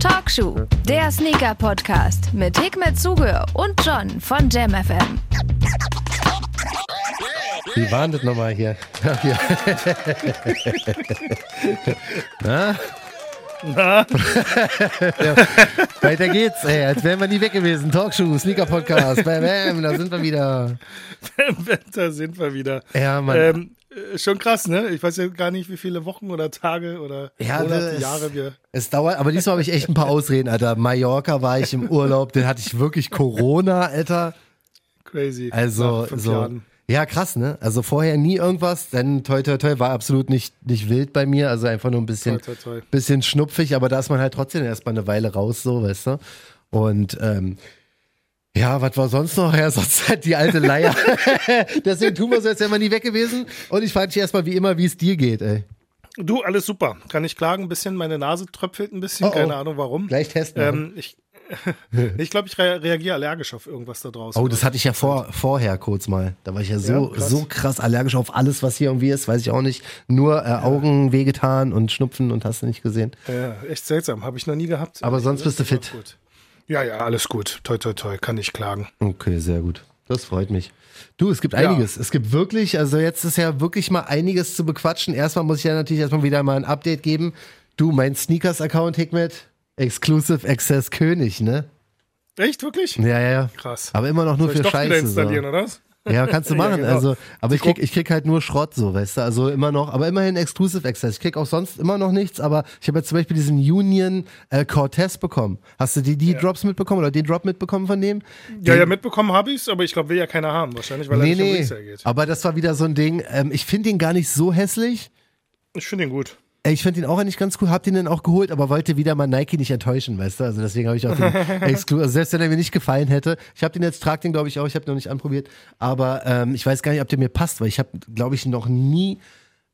Talkshow, der Sneaker-Podcast mit Hikmet Zuge und John von JamFM. Wie war denn das nochmal hier? Na? Na? ja, weiter geht's, ey, als wären wir nie weg gewesen. Talkshow, Sneaker-Podcast, bam, bam, da sind wir wieder. da sind wir wieder. Ja, Mann. Ähm, äh, schon krass, ne? Ich weiß ja gar nicht, wie viele Wochen oder Tage oder ja, Monate, es, Jahre wir. Es dauert, aber diesmal habe ich echt ein paar Ausreden, Alter. Mallorca war ich im Urlaub, den hatte ich wirklich Corona, Alter. Crazy. Also, so. Jahren. Ja, krass, ne? Also vorher nie irgendwas, denn toi toi toi war absolut nicht, nicht wild bei mir, also einfach nur ein bisschen, toi, toi, toi. bisschen schnupfig, aber da ist man halt trotzdem erstmal eine Weile raus, so, weißt du? Und ähm, ja, was war sonst noch? Ja, sonst halt die alte Leier. Deswegen tun wir so, als wären wir nie weg gewesen. Und ich frage dich erstmal wie immer, wie es dir geht, ey. Du, alles super. Kann ich klagen, ein bisschen. Meine Nase tröpfelt ein bisschen, oh, oh. keine Ahnung warum. Gleich testen. Ähm, ich ich glaube, ich re reagiere allergisch auf irgendwas da draußen. Oh, das hatte ich ja vor, vorher kurz mal. Da war ich ja so, ja, krass. so krass allergisch auf alles, was hier irgendwie ist, weiß ich auch nicht. Nur äh, Augen wehgetan und Schnupfen und hast du nicht gesehen. Ja, echt seltsam. Habe ich noch nie gehabt. Aber sonst bist du fit. Gut. Ja, ja, alles gut. Toi, toi, toi. Kann ich klagen. Okay, sehr gut. Das freut mich. Du, es gibt einiges. Ja. Es gibt wirklich, also jetzt ist ja wirklich mal einiges zu bequatschen. Erstmal muss ich ja natürlich erstmal wieder mal ein Update geben. Du, mein Sneakers-Account, Hikmet, Exclusive Access König, ne? Echt, wirklich? Ja, ja, ja. Krass. Aber immer noch nur Soll für ich Scheiße. Wieder installieren, so. oder was? Ja, kannst du machen. ja, genau. Also, aber ich krieg, ich krieg halt nur Schrott, so, weißt du. Also immer noch, aber immerhin Exclusive Access. Ich krieg auch sonst immer noch nichts, aber ich habe jetzt zum Beispiel diesen Union äh, Cortez bekommen. Hast du die, die ja. Drops mitbekommen oder den Drop mitbekommen von dem? Ja, den, ja, mitbekommen habe ich's, aber ich glaube, will ja keiner haben, wahrscheinlich, weil nee, er nicht nee, um geht. Aber das war wieder so ein Ding. Ähm, ich finde den gar nicht so hässlich. Ich finde ihn gut. Ich finde ihn auch eigentlich ganz cool, hab den dann auch geholt, aber wollte wieder mal Nike nicht enttäuschen, weißt du? Also deswegen habe ich auch den Exclu also selbst wenn er mir nicht gefallen hätte. Ich habe den jetzt, trag den glaube ich auch, ich habe noch nicht anprobiert, aber ähm, ich weiß gar nicht, ob der mir passt, weil ich habe, glaube ich, noch nie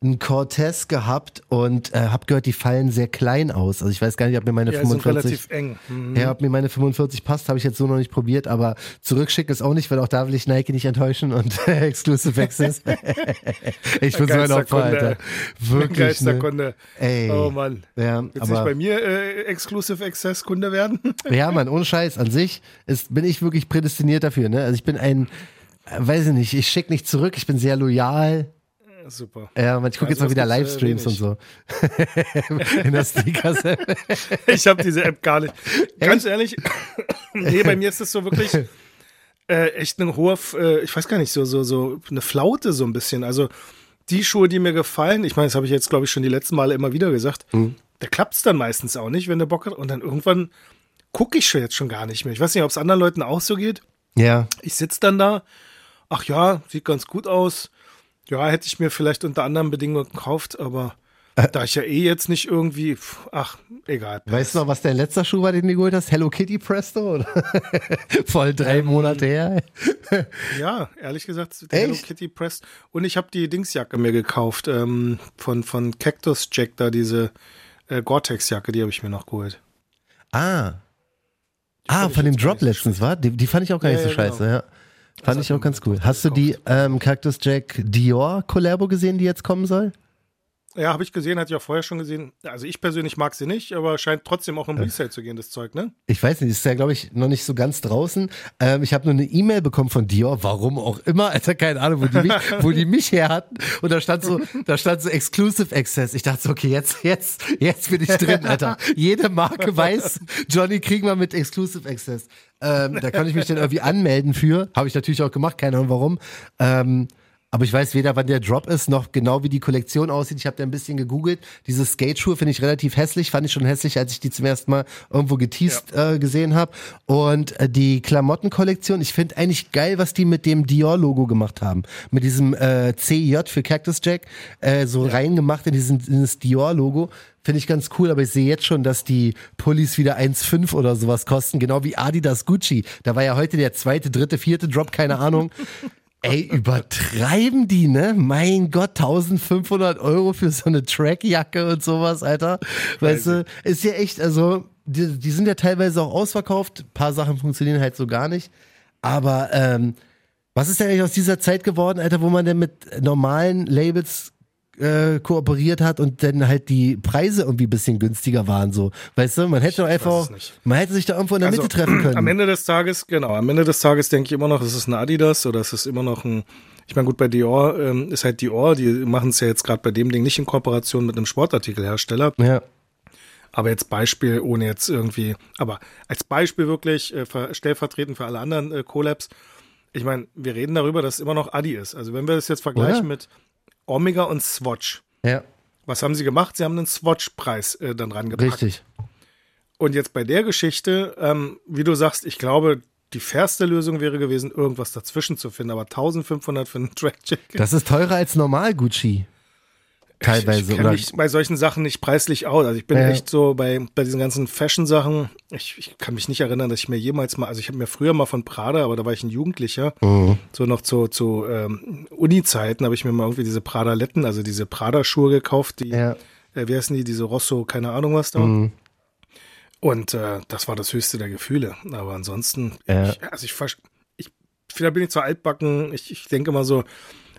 einen Cortez gehabt und äh, habe gehört, die fallen sehr klein aus. Also ich weiß gar nicht, ob mir meine ja, 45 relativ eng. Mhm. Ja, ob mir meine 45 passt, habe ich jetzt so noch nicht probiert, aber zurückschicken ist auch nicht, weil auch da will ich Nike nicht enttäuschen und Exclusive Access. ich bin so ein Opfer, Alter. Wirklich. Geilster ne? Kunde. Ey. Oh Mann. Ja, Willst aber, nicht bei mir äh, Exclusive Access Kunde werden? ja, Mann, ohne Scheiß. An sich ist, bin ich wirklich prädestiniert dafür. Ne? Also ich bin ein, äh, weiß ich nicht, ich schicke nicht zurück, ich bin sehr loyal super. Ja, ich gucke jetzt mal wieder Livestreams und so. In der Sneakers. ich habe diese App gar nicht. Ganz ehrlich, nee, bei mir ist das so wirklich äh, echt ein hoher, äh, ich weiß gar nicht, so, so, so eine Flaute so ein bisschen. Also die Schuhe, die mir gefallen, ich meine, das habe ich jetzt, glaube ich, schon die letzten Male immer wieder gesagt, mhm. da klappt es dann meistens auch nicht, wenn der Bock hat. Und dann irgendwann gucke ich schon jetzt schon gar nicht mehr. Ich weiß nicht, ob es anderen Leuten auch so geht. Ja. Ich sitze dann da, ach ja, sieht ganz gut aus ja, hätte ich mir vielleicht unter anderen Bedingungen gekauft, aber äh. da ich ja eh jetzt nicht irgendwie, ach, egal. Weißt du noch, was der letzte Schuh war, den du geholt hast? Hello Kitty Presto? Voll drei ähm, Monate her. ja, ehrlich gesagt, Hello Kitty Presto. Und ich habe die Dingsjacke mir gekauft, ähm, von, von Cactus Jack, da diese äh, Gore-Tex-Jacke, die habe ich mir noch geholt. Ah. Die ah, von dem Drop letztens, war? Die, die, fand ich auch gar ja, nicht so ja, scheiße, genau. ja. Fand ich auch ganz cool. Hast du die ähm, Cactus Jack Dior Collabo gesehen, die jetzt kommen soll? Ja, habe ich gesehen, hatte ich auch vorher schon gesehen. Also ich persönlich mag sie nicht, aber scheint trotzdem auch im Resale zu gehen, das Zeug, ne? Ich weiß nicht, ist ja, glaube ich, noch nicht so ganz draußen. Ähm, ich habe nur eine E-Mail bekommen von Dior, warum auch immer, also keine Ahnung, wo die mich, wo die mich her hatten. Und da stand so, da stand so Exclusive Access. Ich dachte so, okay, jetzt, jetzt, jetzt bin ich drin, Alter. Jede Marke weiß, Johnny kriegen wir mit Exclusive Access. Ähm, da kann ich mich dann irgendwie anmelden für. Habe ich natürlich auch gemacht, keine Ahnung warum. Ähm, aber ich weiß weder, wann der Drop ist, noch genau wie die Kollektion aussieht. Ich habe da ein bisschen gegoogelt. Diese Skate-Schuhe finde ich relativ hässlich. Fand ich schon hässlich, als ich die zum ersten Mal irgendwo geteased ja. äh, gesehen habe. Und äh, die Klamottenkollektion, ich finde eigentlich geil, was die mit dem Dior-Logo gemacht haben. Mit diesem äh, CJ für Cactus Jack äh, so ja. reingemacht in, diesen, in dieses Dior-Logo. Finde ich ganz cool, aber ich sehe jetzt schon, dass die Pullis wieder 1,5 oder sowas kosten, genau wie Adidas Gucci. Da war ja heute der zweite, dritte, vierte Drop, keine Ahnung. Ey, übertreiben die, ne? Mein Gott, 1500 Euro für so eine Trackjacke und sowas, Alter. Weißt du, ist ja echt, also, die, die sind ja teilweise auch ausverkauft. Ein paar Sachen funktionieren halt so gar nicht. Aber, ähm, was ist denn eigentlich aus dieser Zeit geworden, Alter, wo man denn mit normalen Labels äh, kooperiert hat und dann halt die Preise irgendwie ein bisschen günstiger waren so. Weißt du, man hätte doch einfach, man hätte sich da irgendwo in der Also, Mitte treffen können. Am Ende des Tages, genau, am Ende des Tages denke ich immer noch, es ist ein Adidas oder es ist immer noch ein, ich meine, gut, bei Dior ähm, ist halt Dior, die machen es ja jetzt gerade bei dem Ding nicht in Kooperation mit einem Sportartikelhersteller. ja. Aber jetzt Beispiel, ohne jetzt irgendwie, aber als Beispiel wirklich äh, ver- stellvertretend für alle anderen äh, Collabs. Ich meine, wir reden darüber, dass es immer noch Adi ist. Also wenn wir das jetzt vergleichen Oder? mit Omega und Swatch. Ja, Was haben sie gemacht? Sie haben einen Swatch-Preis äh, dann rangepackt. richtig. Und jetzt bei der Geschichte, ähm, wie du sagst, ich glaube, die fairste Lösung wäre gewesen, irgendwas dazwischen zu finden. Aber 1500 für einen Track-Jacket. Das ist teurer als normal Gucci. Teilweise. Ich, ich mich bei solchen Sachen nicht preislich aus. Also ich bin Ja. echt so bei, bei diesen ganzen Fashion-Sachen, ich, ich kann mich nicht erinnern, dass ich mir jemals mal, also ich habe mir früher mal von Prada, aber da war ich ein Jugendlicher, Mhm. so noch zu, zu ähm, Uni-Zeiten habe ich mir mal irgendwie diese Prada-Letten, also diese Prada-Schuhe gekauft, die, Ja. äh, wie heißen die, diese Rosso, keine Ahnung was da. Mhm. Und äh, das war das höchste der Gefühle. Aber ansonsten, Ja. ich, also ich, ich vielleicht bin ich zu altbacken. Ich, ich denke immer so,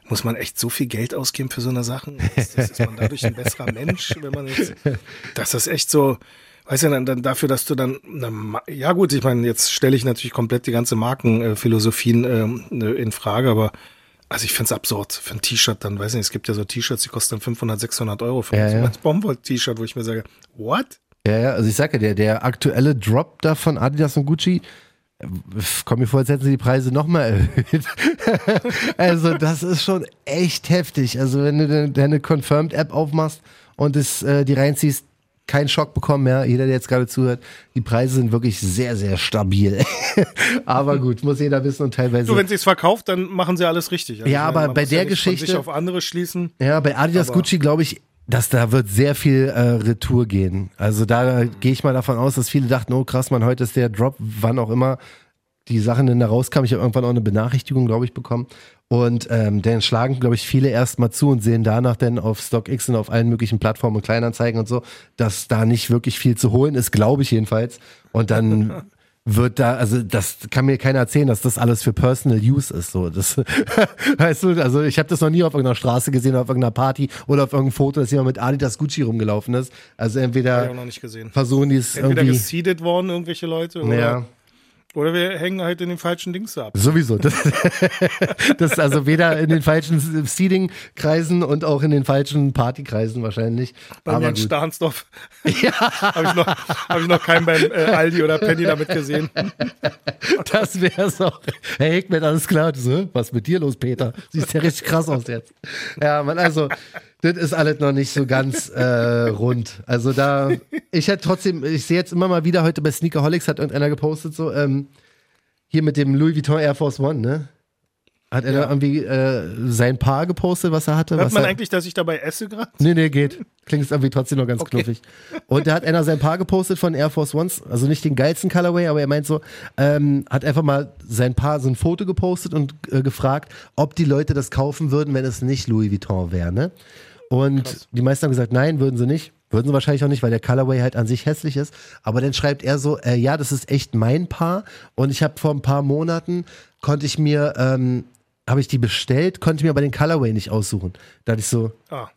muss man echt so viel Geld ausgeben für so eine Sache? Ist, das, ist man dadurch ein besserer Mensch, wenn man jetzt, das ist echt so, weißt du, dann, dann dafür, dass du dann, Ma- ja gut, ich meine, jetzt stelle ich natürlich komplett die ganze Markenphilosophien ähm, in Frage, aber also ich find's absurd für ein T-Shirt dann, weiß nicht, es gibt ja so T-Shirts, die kosten dann 500, 600 Euro für Ja, so ja. ein Baumwoll-T-Shirt, wo ich mir sage, what? Ja, ja, also ich sag ja, der, der aktuelle Drop da von Adidas und Gucci, kommt mir vor, als hätten sie die Preise nochmal erhöht. also das ist schon echt heftig. Also wenn du de- deine Confirmed-App aufmachst und es äh, die reinziehst, keinen Schock bekommen, ja. Jeder, der jetzt gerade zuhört, die Preise sind wirklich sehr, sehr stabil. aber gut, muss jeder wissen und teilweise. Du, wenn sie es verkauft, dann machen sie alles richtig. Also Ja, aber bei der Geschichte- sich auf andere schließen. Ja, bei Adidas Gucci glaube ich, dass da wird sehr viel äh, Retour gehen. Also da gehe ich mal davon aus, dass viele dachten, oh krass, man, heute ist der Drop, wann auch immer die Sachen denn da rauskamen. Ich habe irgendwann auch eine Benachrichtigung, glaube ich, bekommen. Und ähm, dann schlagen, glaube ich, viele erstmal zu und sehen danach dann auf StockX und auf allen möglichen Plattformen und Kleinanzeigen und so, dass da nicht wirklich viel zu holen ist, glaube ich jedenfalls. Und dann wird da, also das kann mir keiner erzählen, dass das alles für Personal Use ist. So, das, weißt du, also ich habe das noch nie auf irgendeiner Straße gesehen, auf irgendeiner Party oder auf irgendeinem Foto, dass jemand mit Adidas Gucci rumgelaufen ist. Also entweder auch noch nicht gesehen. versuchen die es Entweder irgendwie. geseedet worden, irgendwelche Leute, oder, Ja, oder wir hängen halt in den falschen Dings ab. sowieso. Das, das ist also weder in den falschen Seeding-Kreisen und auch in den falschen Partykreisen wahrscheinlich. Bei mir Aber in gut. Stahnsdorf habe ich, noch- hab ich noch keinen beim äh, Aldi oder Penny damit gesehen. Das wär's auch. Herr Hickmet, alles klar. Was ist mit dir los, Peter? Siehst ja richtig krass aus jetzt. Ja, man, also, das ist alles noch nicht so ganz äh, rund. Also da, ich hätte trotzdem, ich sehe jetzt immer mal wieder, heute bei Sneakerholics hat irgendeiner gepostet, so, ähm, hier mit dem Louis Vuitton Air Force One, ne? Hat er da irgendwie äh, sein Paar gepostet, was er hatte? Hört man er, eigentlich, dass ich dabei esse gerade? Nee, nee, geht. Klingt irgendwie trotzdem noch ganz Okay. knuffig. Und da hat einer sein Paar gepostet von Air Force Ones, also nicht den geilsten Colorway, aber er meint so, ähm, hat einfach mal sein Paar so ein Foto gepostet und äh, gefragt, ob die Leute das kaufen würden, wenn es nicht Louis Vuitton wäre, ne? Und die meisten haben gesagt, nein, würden sie nicht. Würden sie wahrscheinlich auch nicht, weil der Colorway halt an sich hässlich ist. Aber dann schreibt er so, äh, ja, das ist echt mein Paar. Und ich habe vor ein paar Monaten, konnte ich mir, ähm, habe ich die bestellt, konnte mir aber den Colorway nicht aussuchen. Da dachte ich so, Ah,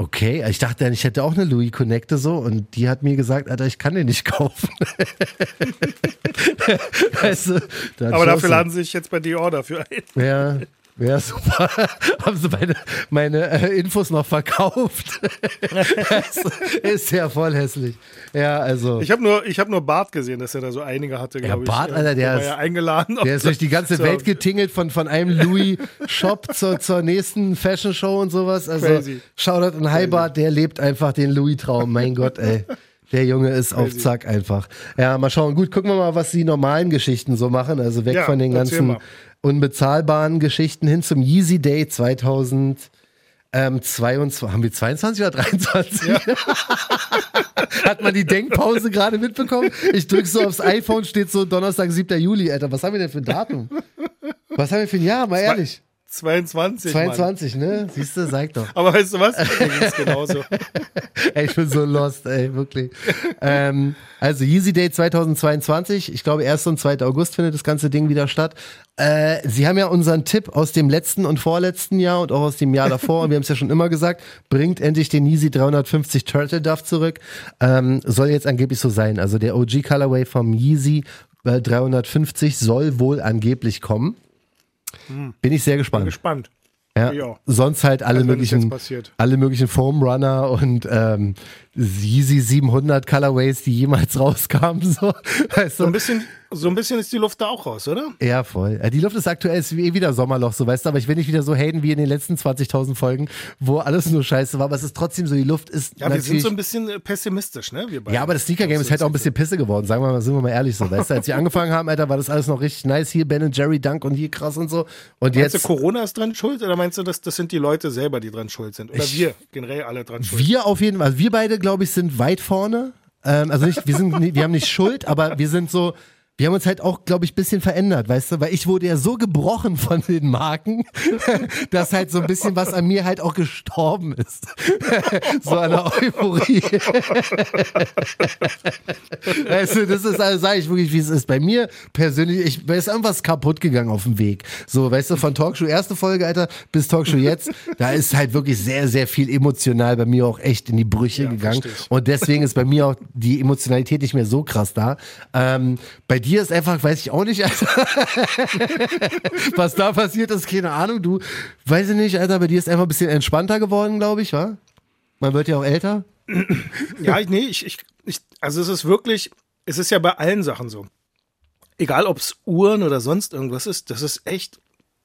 Okay, ich dachte, ich hätte auch eine Louis Connecte so und die hat mir gesagt, Alter, ich kann den nicht kaufen. weißt du, da aber dafür laden sie sich jetzt bei Dior dafür ein. Ja, ja, super. Haben sie meine, meine äh, Infos noch verkauft? das ist ja voll hässlich. Ja, also. Ich habe nur, ich hab nur Bart gesehen, dass er da so einige hatte, glaube ich. Bart, Alter, der war ist- ja eingeladen. Der ist durch die ganze So. Welt getingelt von, von einem Louis-Shop zur, zur nächsten Fashion-Show und sowas. Also Crazy. Shoutout an Heibart, der lebt einfach den Louis-Traum. Mein Gott, ey. Der Junge ist auf Zack einfach. Ja, mal schauen. Gut, gucken wir mal, was die normalen Geschichten so machen. Also weg Ja, von den ganzen. Unbezahlbaren Geschichten hin zum Yeezy Day 2000. Ähm, 22, haben wir 22 oder 23? Hat man die Denkpause gerade mitbekommen? Ich drück so aufs iPhone, steht so Donnerstag, 7. Juli, Alter. Was haben wir denn für ein Datum? Was haben wir für ein Jahr? Mal ehrlich. 22. 22, Mann. ne? Siehst du, sag doch. Aber weißt du was? Mir genauso. ey, ich bin so lost, ey, wirklich. ähm, also Yeezy Day 2022, ich glaube 1. und 2. August findet das ganze Ding wieder statt. Äh, Sie haben ja unseren Tipp aus dem letzten und vorletzten Jahr und auch aus dem Jahr davor, und wir haben es ja schon immer gesagt, bringt endlich den Yeezy 350 Turtle Dove zurück. Ähm, soll jetzt angeblich so sein. Also der OG Colorway vom Yeezy 350 soll wohl angeblich kommen. Bin ich sehr gespannt. Bin gespannt. Ja. Ja. Sonst halt alle Also möglichen, alle möglichen Foam Runner und ähm, Yeezy 700 Colorways, die jemals rauskamen. So, weißt So ein du? bisschen, so ein bisschen ist die Luft da auch raus, oder? Ja, voll. Die Luft ist aktuell ist wie eh wieder Sommerloch, so weißt du, aber ich will nicht wieder so haten wie in den letzten 20.000 Folgen, wo alles nur scheiße war, aber es ist trotzdem so, die Luft ist Ja, wir sind so ein bisschen äh, pessimistisch, ne? Wir beide. ja, aber das Sneaker-Game ist halt auch ein bisschen Pisse geworden, sagen wir mal, sind wir mal ehrlich so, weißt du, als wir angefangen haben, Alter, war das alles noch richtig nice, hier Ben Jerry Dunk und hier krass und so und Meinst jetzt... du, Corona ist dran schuld oder meinst du, dass das sind die Leute selber, die dran schuld sind? Oder Ich- wir generell alle dran schuld? Wir auf jeden Fall, also wir beide, glaube ich, sind weit vorne. Ähm, also nicht, wir sind, wir haben nicht Schuld, aber wir sind so, wir haben uns halt auch, glaube ich, ein bisschen verändert, weißt du, weil ich wurde ja so gebrochen von den Marken, dass halt so ein bisschen was an mir halt auch gestorben ist. so an der Euphorie. weißt du, das ist, also sage ich wirklich, wie es ist. Bei mir persönlich, ich, mir ist irgendwas kaputt gegangen auf dem Weg. So, weißt du, von Talkshow erste Folge, Alter, bis Talkshow jetzt, da ist halt wirklich sehr, sehr viel emotional bei mir auch echt in die Brüche gegangen. versteh ich. Und deswegen ist bei mir auch die Emotionalität nicht mehr so krass da. Ähm, bei dir ist einfach, weiß ich auch nicht, Alter. Was da passiert ist, keine Ahnung. Du, weiß ich nicht, Alter, bei dir ist einfach ein bisschen entspannter geworden, glaube ich, wa? Man wird ja auch älter. Ja, ich- nee, ich, ich, ich, also es ist wirklich, es ist ja bei allen Sachen so. Egal ob es Uhren oder sonst irgendwas ist, das ist echt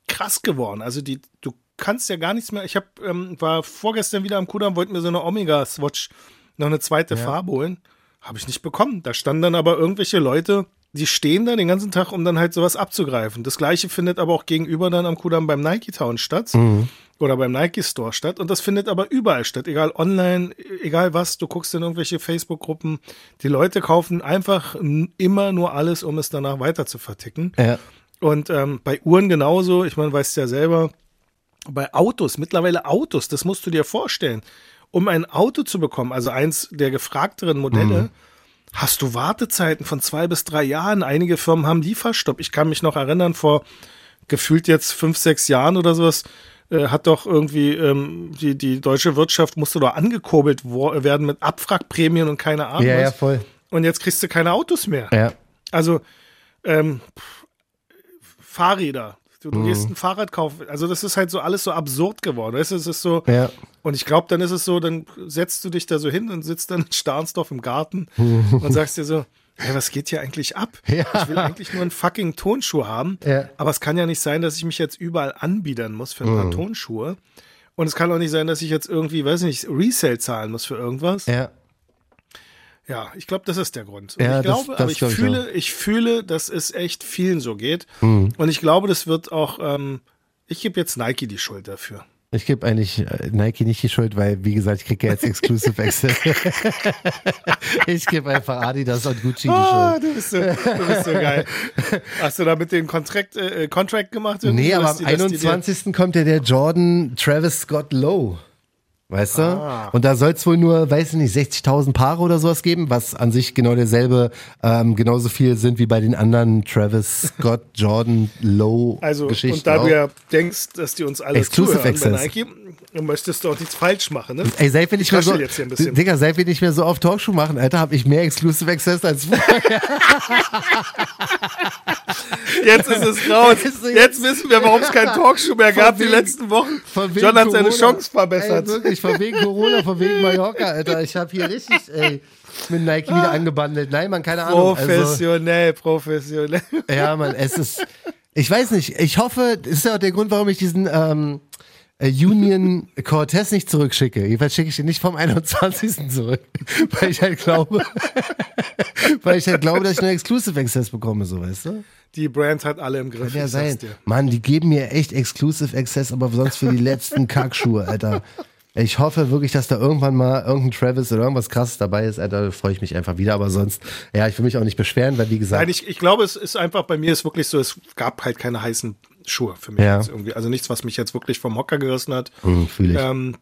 krass geworden. Also die, du kannst ja gar nichts mehr. Ich hab, ähm, war vorgestern wieder am Kudamm, wollte mir so eine Omega-Swatch noch eine zweite Farbe holen. Habe ich nicht bekommen. Da standen dann aber irgendwelche Leute, die stehen da den ganzen Tag, um dann halt sowas abzugreifen. Das gleiche findet aber auch gegenüber dann am Kudamm beim Nike Town statt oder beim Nike Store statt. Und das findet aber überall statt, egal online, egal was. Du guckst in irgendwelche Facebook-Gruppen. Die Leute kaufen einfach immer nur alles, um es danach weiter zu verticken. Ja. Und ähm, bei Uhren genauso. Ich meine, weißt ja selber. Bei Autos, mittlerweile Autos, das musst du dir vorstellen. Um ein Auto zu bekommen, also eins der gefragteren Modelle, hast du Wartezeiten von zwei bis drei Jahren. Einige Firmen haben Lieferstopp. Ich kann mich noch erinnern, vor gefühlt jetzt fünf, sechs Jahren oder sowas, äh, hat doch irgendwie ähm, die, die deutsche Wirtschaft musste doch angekurbelt wo, werden mit Abwrackprämien und keine Ahnung Ja, ja, voll. Und jetzt kriegst du keine Autos mehr. Ja. Also ähm, Fahrräder. Du, Mhm. du gehst ein Fahrrad kaufen. Also das ist halt so alles so absurd geworden. Weißt du, es ist so. Ja. Und ich glaube, dann ist es so, dann setzt du dich da so hin und sitzt dann in Starnsdorf im Garten und sagst dir so, hey, was geht hier eigentlich ab? Ja. Ich will eigentlich nur einen fucking Tonschuh haben. Ja. Aber es kann ja nicht sein, dass ich mich jetzt überall anbiedern muss für ein Mhm. paar Tonschuhe. Und es kann auch nicht sein, dass ich jetzt irgendwie, weiß nicht, Resale zahlen muss für irgendwas. Ja. Ja, ich glaube, das ist der Grund. Und Ja, ich das- glaube, das aber ich glaub ich fühle, ich, fühle, dass es echt vielen so geht. Mhm. Und ich glaube, das wird auch, ähm, ich gebe jetzt Nike die Schuld dafür. Ich gebe eigentlich äh, Nike nicht die Schuld, weil, wie gesagt, ich kriege ja jetzt Exclusive Access. ich gebe einfach Adidas und Gucci die Ah, Schuld. du bist so, du bist so geil. Hast du da mit dem Contract, äh, Contract gemacht? Nee, aber am die- dass die dir- 21. kommt ja der Jordan Travis Scott Low. Weißt du? Ah. Und da soll es wohl nur, weiß ich nicht, 60.000 Paare oder sowas geben, was an sich genau derselbe, ähm, genauso viel sind wie bei den anderen Travis Scott, Jordan Low Also, Geschichten. und da auch. du ja denkst, dass die uns alle Exclusive zuhören bei Access. Nike, dann möchtest du auch nichts falsch machen, ne? Ey, seit wir nicht mehr so, raschel jetzt hier ein bisschen. Digga, seit wir nicht mehr so oft Talkshow machen, Alter, habe ich mehr Exclusive Access als vorher. Jetzt ist es raus. Du, Jetzt wissen wir, warum es keinen Talkshow mehr gab die wegen- letzten Wochen. John hat seine Corona. Chance verbessert. Ey, wirklich, von wegen Corona, von wegen Mallorca, Alter. Ich habe hier richtig, ey, mit Nike wieder angebandelt. Nein, man, keine Ahnung. Also, Professionell, professionell. ja, man, es ist, ich weiß nicht, ich hoffe, das ist ja auch der Grund, warum ich diesen, ähm, äh, Union Cortez nicht zurückschicke. Jedenfalls schicke ich den nicht vom 21. zurück. Weil ich halt glaube, weil ich halt glaube, dass ich nur Exclusive Access bekomme, so weißt du? Die Brand hat alle im Griff. Kann ja sein. Mann, die geben mir echt Exclusive Access, aber sonst für die letzten Kackschuhe, Alter. Ich hoffe wirklich, dass da irgendwann mal irgendein Travis oder irgendwas krasses dabei ist, Alter. Da freue ich mich einfach wieder. Aber sonst, ja, ich will mich auch nicht beschweren, weil wie gesagt. Nein, ich, ich glaube, es ist einfach, bei mir ist wirklich so, es gab halt keine heißen Schuhe für mich Ja. jetzt irgendwie. Also nichts, was mich jetzt wirklich vom Hocker gerissen hat. Hm, fühl ich. Ähm,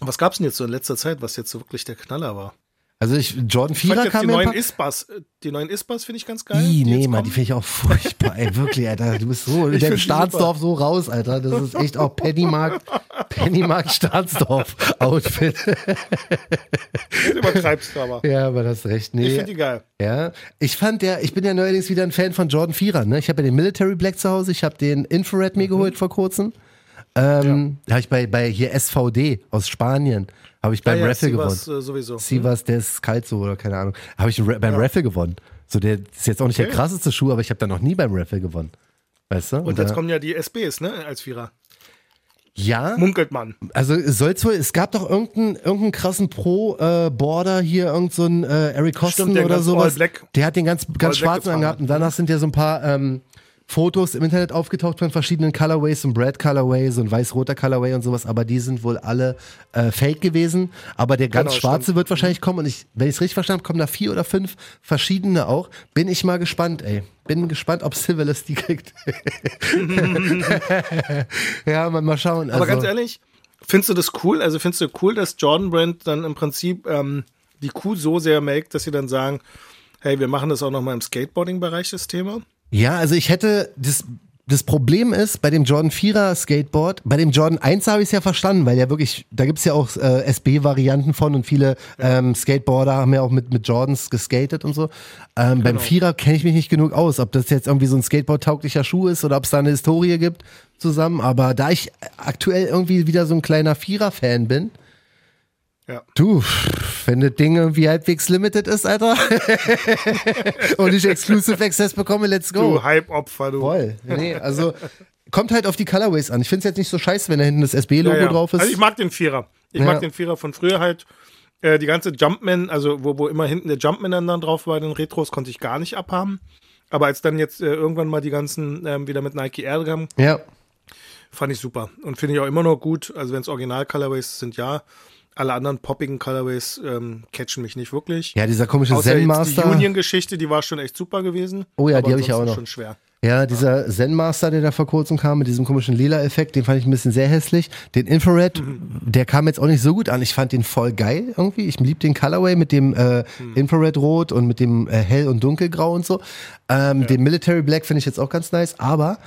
was gab's denn jetzt so in letzter Zeit, was jetzt so wirklich der Knaller war? Also ich, Jordan Vierer kam die mir neuen. Ispas, äh, die neuen Ispas finde ich ganz geil. Die nee, Mann, die finde ich auch furchtbar, ey, wirklich, Alter. Du bist so in die Staatsdorf so raus, Alter. Das ist echt auch Pennymarkt, Pennymarkt Staatsdorf Outfit. Jetzt übertreibst du aber. ja, aber das ist recht. Ich Nee. finde die geil. Ja, ich fand ja, ich bin ja neuerdings wieder ein Fan von Jordan Vierer, ne? Ich habe ja den Military Black zu Hause, ich habe den Infrared Mhm. mir geholt vor kurzem. Ähm, habe ich bei, bei hier SVD aus Spanien, habe ich beim Ja, ja, Raffle gewonnen. Äh, sowieso. Sivas, der ist kalt so oder keine Ahnung. Habe ich beim Raffle gewonnen. So, der ist jetzt auch nicht der Okay. krasseste Schuh, aber ich habe da noch nie beim Raffle gewonnen. Weißt du? Und jetzt da- kommen ja die SBs, ne, als Vierer. Ja, Munkelt man. also es soll's wohl, es gab doch irgendeinen, irgendeinen krassen Pro-Border hier, irgend so äh, Eric Stimmt, der oder sowas. Der hat den ganz, ganz schwarzen angehabt und danach sind ja so ein paar ähm, Fotos im Internet aufgetaucht von verschiedenen Colorways, ein Brad Colorway, so ein weiß-roter Colorway und sowas, aber die sind wohl alle äh, fake gewesen. Aber der ganz Genau, schwarze stimmt. wird wahrscheinlich kommen und ich, wenn ich es richtig verstanden habe, kommen da vier oder fünf verschiedene auch. Bin ich mal gespannt, ey. Bin gespannt, ob Silverless die kriegt. ja, mal, mal schauen. Aber also, ganz ehrlich, findest du das cool? Also findest du cool, dass Jordan Brand dann im Prinzip ähm, die Kuh so sehr melkt, dass sie dann sagen, hey, wir machen das auch nochmal im Skateboarding-Bereich, das Thema? Ja, also ich hätte das. Das Problem ist, bei dem Jordan 4er Skateboard, bei dem Jordan 1 habe ich es ja verstanden, weil ja wirklich, da gibt's ja auch äh, SB-Varianten von und viele ähm, Skateboarder haben ja auch mit, mit Jordans geskatet und so. Ähm, Beim Genau. 4er kenne ich mich nicht genug aus, ob das jetzt irgendwie so ein Skateboard-tauglicher Schuh ist oder ob es da eine Historie gibt zusammen. Aber da ich aktuell irgendwie wieder so ein kleiner 4er-Fan bin, Ja. Du, wenn das Ding irgendwie halbwegs limited ist, Alter, und ich Exclusive Access bekomme, let's go. Du Hype-Opfer, du. Voll. Nee, also kommt halt auf die Colorways an. Ich finde es jetzt nicht so scheiße, wenn da hinten das SB-Logo Ja, ja. drauf ist. Also ich mag den Vierer. Ich Ja. mag den Vierer von früher halt. Äh, die ganze Jumpman, also wo, wo immer hinten der Jumpman dann drauf war, den Retros konnte ich gar nicht abhaben. Aber als dann jetzt äh, irgendwann mal die ganzen ähm, wieder mit Nike Air kamen, ja. fand ich super. Und finde ich auch immer noch gut. Also wenn es Original-Colorways sind, ja. Alle anderen poppigen Colorways ähm, catchen mich nicht wirklich. Ja, dieser komische Außer Zen jetzt die Master. Geschichte, die war schon echt super gewesen. Oh ja, die hab ich auch noch. schon schwer. Ja, dieser Zen Master, der da vor kurzem kam, mit diesem komischen Lila-Effekt, den fand ich ein bisschen sehr hässlich. Den Infrared, der kam jetzt auch nicht so gut an. Ich fand den voll geil irgendwie. Ich lieb den Colorway mit dem äh, Infrared-Rot und mit dem äh, Hell- und Dunkelgrau und so. Ähm, Den Military Black finde ich jetzt auch ganz nice. Aber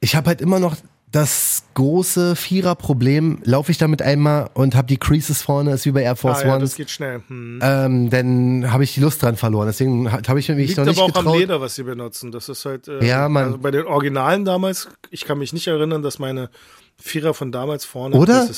ich habe halt immer noch das große Vierer-Problem. Laufe ich damit einmal und habe die Creases vorne, ist wie bei Air Force Ah, ja, Ones. das geht schnell. Hm. ähm, dann habe ich die Lust dran verloren. Deswegen habe ich mich Liegt noch aber nicht auch getraut. am Leder, was sie benutzen. Das ist halt. Äh, Ja, Mann. Also bei den Originalen damals, ich kann mich nicht erinnern, dass meine Vierer von damals vorne Oder?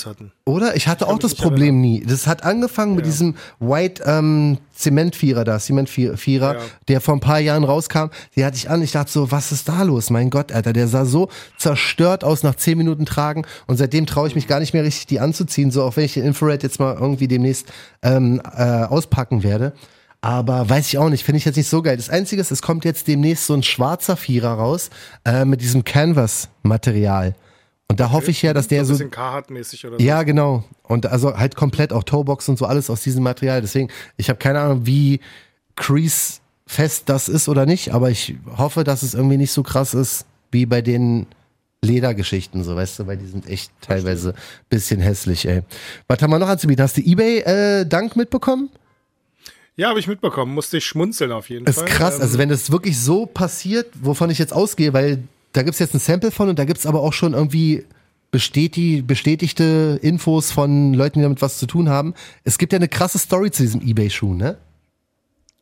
Oder? Ich hatte auch mich das Problem nie. Das hat angefangen mit diesem White ähm, Zementvierer da, Zementvierer, Ja. der vor ein paar Jahren rauskam. Die hatte ich an. Ich dachte so, was ist da los? Mein Gott, Alter, der sah so zerstört aus nach zehn Minuten tragen. Und seitdem traue ich mich gar nicht mehr richtig, die anzuziehen. So, auch wenn ich den Infrared jetzt mal irgendwie demnächst ähm, äh, auspacken werde. Aber weiß ich auch nicht, finde ich jetzt nicht so geil. Das Einzige ist, es kommt jetzt demnächst so ein schwarzer Vierer raus äh, mit diesem Canvas-Material. Und da hoffe ich ja, dass der so ein bisschen Carhartt-mäßig oder so. ja, genau. Und also halt komplett auch Toebox und so alles aus diesem Material. Deswegen, ich habe keine Ahnung, wie Crease fest das ist oder nicht, aber ich hoffe, dass es irgendwie nicht so krass ist wie bei den Ledergeschichten, so weißt du, weil die sind echt teilweise bisschen hässlich, ey. Was haben wir noch anzubieten? Hast du eBay äh, Dank mitbekommen? Ja, habe ich mitbekommen. Musste ich schmunzeln auf jeden Das Fall. ist krass, Ähm, also wenn das wirklich so passiert, wovon ich jetzt ausgehe, weil da gibt's jetzt ein Sample von und da gibt's aber auch schon irgendwie bestäti bestätigte Infos von Leuten, die damit was zu tun haben. Es gibt ja eine krasse Story zu diesem Ebay-Schuh, ne?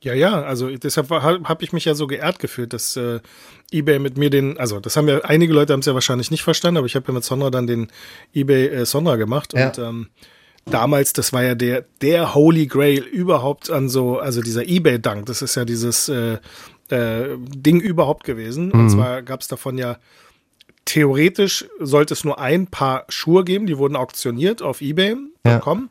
Ja, ja, also deshalb habe ich mich ja so geehrt gefühlt, dass äh, eBay mit mir den, also das haben ja, einige Leute haben es ja wahrscheinlich nicht verstanden, aber ich habe ja mit Sondra dann den eBay äh, Sondra gemacht Ja. und ähm, damals, das war ja der, der Holy Grail überhaupt an so, also dieser eBay-Dank, das ist ja dieses äh, äh, Ding überhaupt gewesen. Und zwar gab es davon ja theoretisch sollte es nur ein paar Schuhe geben, die wurden auktioniert auf eBay.com.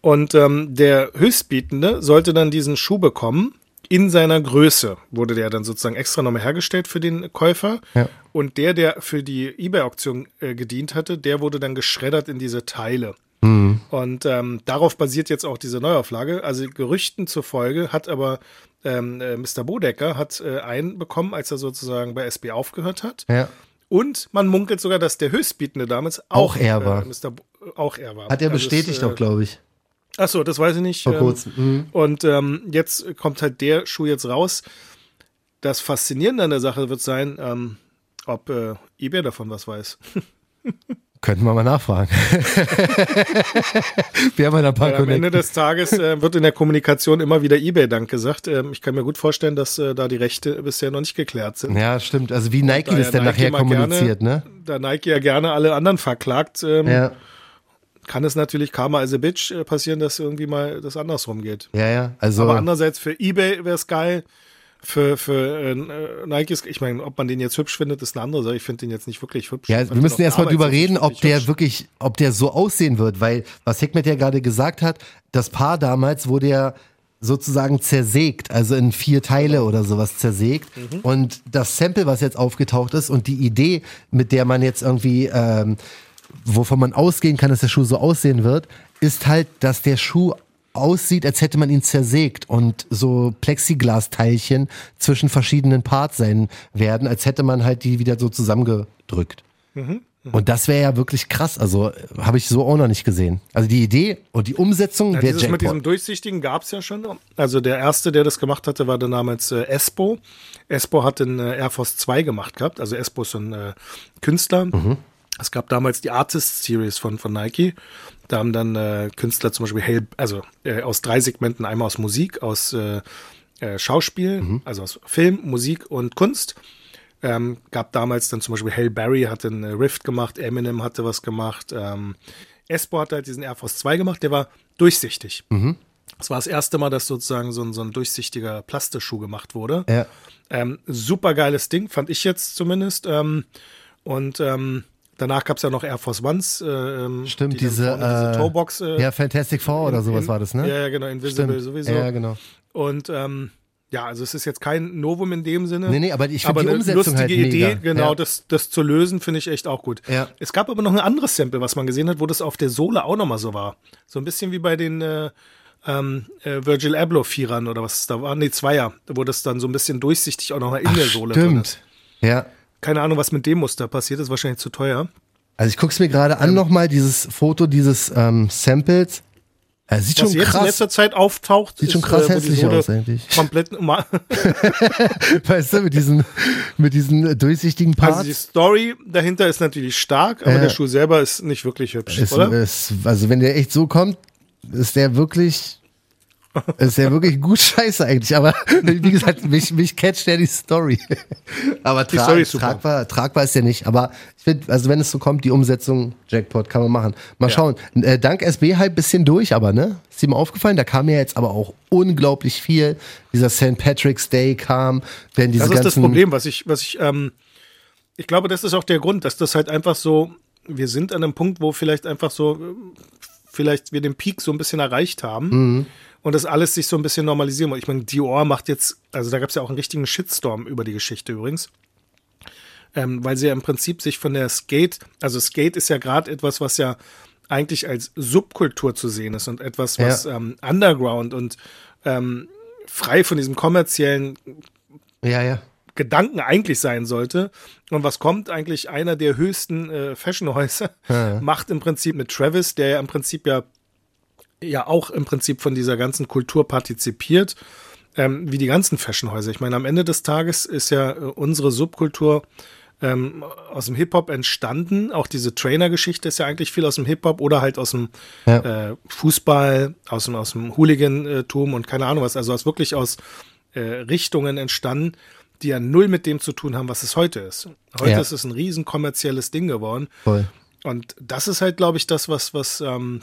Und ähm, der Höchstbietende sollte dann diesen Schuh bekommen. In seiner Größe wurde der dann sozusagen extra nochmal hergestellt für den Käufer. Ja. Und der, der für die eBay-Auktion äh, gedient hatte, der wurde dann geschreddert in diese Teile. Und ähm, darauf basiert jetzt auch diese Neuauflage. Also Gerüchten zufolge hat aber ähm, äh, Mr. Bodecker hat äh, einen bekommen, als er sozusagen bei SB aufgehört hat. Ja. Und man munkelt sogar, dass der höchstbietende damals auch, Auch er war. Äh, Mr. Auch er war. Hat er Also bestätigt es, äh, auch, glaube ich. Ach so, das weiß ich nicht. Vor ähm, kurzem. Mhm. Und ähm, jetzt kommt halt der Schuh jetzt raus. Das Faszinierende an der Sache wird sein, ähm, ob äh, eBay davon was weiß. Könnten wir mal nachfragen. wir haben ja ein paar Weil am Ende des Tages äh, wird in der Kommunikation immer wieder eBay Dank gesagt. Ähm, ich kann mir gut vorstellen, dass äh, da die Rechte bisher noch nicht geklärt sind. Ja, stimmt. Also wie Nike Da das ja denn Nike nachher kommuniziert, gerne, ne? Da Nike ja gerne alle anderen verklagt, ähm, Ja, kann es natürlich Karma as a Bitch äh, passieren, dass irgendwie mal das andersrum geht. ja, ja. Also Aber andererseits für eBay wäre es geil. Für, für äh, Nike ist, ich meine, ob man den jetzt hübsch findet, ist eine andere Sache. Ich finde den jetzt nicht wirklich hübsch. Ja, Ich wir müssen erstmal drüber reden, ob der hübsch. wirklich, ob der so aussehen wird, weil was Hickmet ja gerade gesagt hat, das Paar damals wurde ja sozusagen zersägt, also in vier Teile oder sowas zersägt. Mhm. Und das Sample, was jetzt aufgetaucht ist und die Idee, mit der man jetzt irgendwie, ähm, wovon man ausgehen kann, dass der Schuh so aussehen wird, ist halt, dass der Schuh aussieht, als hätte man ihn zersägt und so Plexiglasteilchen zwischen verschiedenen Parts sein werden, als hätte man halt die wieder so zusammengedrückt. Und das wäre ja wirklich krass. Also habe ich so auch noch nicht gesehen. Also die Idee und die Umsetzung Ja, wäre dieses mit diesem Jackpot. Durchsichtigen gab es ja schon. Also der erste, der das gemacht hatte, war der namens äh, Espo. Espo hat den äh, Air Force 2 gemacht gehabt. Also Espo ist so ein äh, Künstler. Mhm. Es gab damals die Artist Series von, von Nike. Da haben dann äh, Künstler zum Beispiel Hail, also äh, aus drei Segmenten, einmal aus Musik, aus äh, äh, Schauspiel, Mhm. also aus Film, Musik und Kunst. Ähm, gab damals dann zum Beispiel Hail Berry hat einen äh, Rift gemacht, Eminem hatte was gemacht, ähm, Espo hat halt diesen Air Force 2 gemacht, der war durchsichtig. Das war das erste Mal, dass sozusagen so ein, so ein durchsichtiger Plastischuh gemacht wurde. Ja. Ähm, super geiles Ding, fand ich jetzt zumindest. Ähm, und ähm, danach gab es ja noch Air Force Ones. Äh, ähm, Stimmt, die diese, vorne äh, Toebox. Äh, Ja, Fantastic Four oder sowas in- war das, ne? Ja, ja, genau, Invisible Stimmt. sowieso. Ja, genau. Und ähm, ja, also es ist jetzt kein Novum in dem Sinne. Nee, nee, aber ich finde die eine Umsetzung lustige halt Idee, mega. genau, Ja. das, das zu lösen, finde ich echt auch gut. Ja. Es gab aber noch ein anderes Sample, was man gesehen hat, wo das auf der Sohle auch nochmal so war. So ein bisschen wie bei den äh, ähm, äh, Virgil Abloh Vierern oder was es da war. Nee, Zweier, wo das dann so ein bisschen durchsichtig auch noch mal in der Sohle drin ist. Stimmt. Ja. Keine Ahnung, was mit dem Muster passiert ist, wahrscheinlich zu teuer. Also ich guck's mir gerade Ähm. an nochmal, dieses Foto dieses ähm, Samples. Er sieht Was schon jetzt in krass, letzter Zeit auftaucht, sieht schon ist, krass äh, wo die hässlich aus eigentlich. komplett normal. Weißt du, mit diesen, mit diesen äh, durchsichtigen Parts. Also die Story dahinter ist natürlich stark, aber Ja. der Schuh selber ist nicht wirklich hübsch, ist, oder? ist, also wenn der echt so kommt, ist der wirklich, ist der wirklich gut scheiße eigentlich. Aber wie gesagt, mich, mich catcht der die Story. Aber tra Story ist super. tragbar, tragbar ist der nicht. Aber ich finde, also wenn es so kommt, die Umsetzung, Jackpot, kann man machen. Mal schauen. Äh, dank SB halt bisschen durch, aber ne? Ist dir mal aufgefallen? Da kam ja jetzt aber auch unglaublich viel. Dieser St. Patrick's Day kam, wenn diese Das ist das Problem, was ich, was ich, ähm, ich glaube, das ist auch der Grund, dass das halt einfach so, wir sind an einem Punkt, wo vielleicht einfach so, ähm, vielleicht wir den Peak so ein bisschen erreicht haben Mhm. und das alles sich so ein bisschen normalisieren muss. Ich meine, Dior macht jetzt, also da gab es ja auch einen richtigen Shitstorm über die Geschichte übrigens. Ähm, weil sie ja im Prinzip sich von der Skate, also Skate ist ja gerade etwas, was ja eigentlich als Subkultur zu sehen ist und etwas, was Ja. ähm, Underground und ähm, frei von diesem kommerziellen Ja, ja. Gedanken eigentlich sein sollte. Und was kommt eigentlich einer der höchsten äh, Fashionhäuser, macht im Prinzip mit Travis, der ja im Prinzip ja, ja auch im Prinzip von dieser ganzen Kultur partizipiert, ähm, wie die ganzen Fashionhäuser. Ich meine, am Ende des Tages ist ja äh, unsere Subkultur ähm, aus dem Hip-Hop entstanden. Auch diese Trainer-Geschichte ist ja eigentlich viel aus dem Hip-Hop oder halt aus dem Ja. äh, Fußball, aus dem, aus dem Hooligantum und keine Ahnung was. Also aus wirklich aus äh, Richtungen entstanden, die ja null mit dem zu tun haben, was es heute ist. Heute Ja. ist es ein riesen kommerzielles Ding geworden. Voll. Und das ist halt, glaube ich, das, was, was ähm,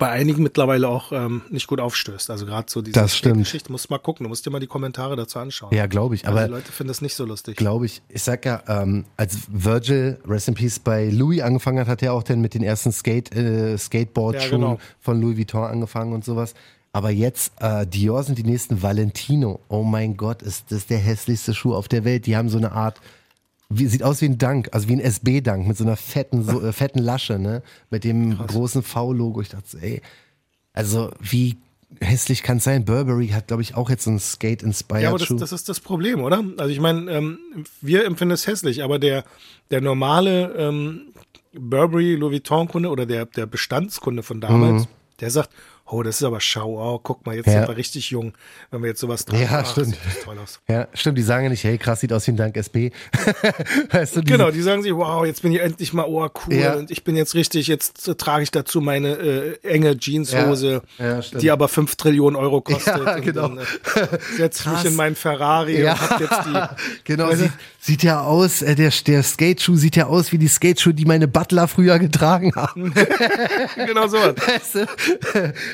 bei einigen mittlerweile auch ähm, nicht gut aufstößt. Also gerade so diese Das stimmt. Geschichte. Musst mal gucken, du musst dir mal die Kommentare dazu anschauen. Ja, glaube ich. also Aber die Leute finden das nicht so lustig. glaube ich. Ich sag ja, ähm, als Virgil Rest in Peace bei Louis angefangen hat, hat er auch dann mit den ersten Skate, äh, Skateboard-Schuhen Ja, genau. von Louis Vuitton angefangen und sowas. Aber jetzt, äh, Dior sind die nächsten Valentino. Oh mein Gott, ist das der hässlichste Schuh auf der Welt. Die haben so eine Art, wie, sieht aus wie ein Dank, also wie ein SB-Dank mit so einer fetten, so, äh, fetten Lasche, ne? Mit dem großen V-Logo. Ich dachte so, ey, also wie hässlich kann es sein. Burberry hat, glaube ich, auch jetzt so einen Skate-inspired Ja, aber das, das ist das Problem, oder? Also ich meine, ähm, wir empfinden es hässlich, aber der, der normale ähm, Burberry Louis Vuitton-Kunde oder der, der Bestandskunde von damals, der sagt, oh, das ist aber schau, oh, guck mal, jetzt. Ja. sind wir richtig jung, wenn wir jetzt sowas tragen. Ja, Ach, stimmt. sieht das toll aus. ja, stimmt, die sagen ja nicht, hey, krass, sieht aus wie ein Dank SB. weißt du, diese- Genau, die sagen sich, wow, jetzt bin ich endlich mal, oh, cool, Ja. und ich bin jetzt richtig, jetzt äh, trage ich dazu meine äh, enge Jeanshose, Ja, die aber 5 Trillionen Euro kostet. Genau. Dann, äh, setz mich Krass. in meinen Ferrari Ja. und hab jetzt die, Genau, sieht, sieht ja aus, äh, der, der Skateschuh sieht ja aus wie die Skateschuhe, die meine Butler früher getragen haben. genau sowas. Weißt du?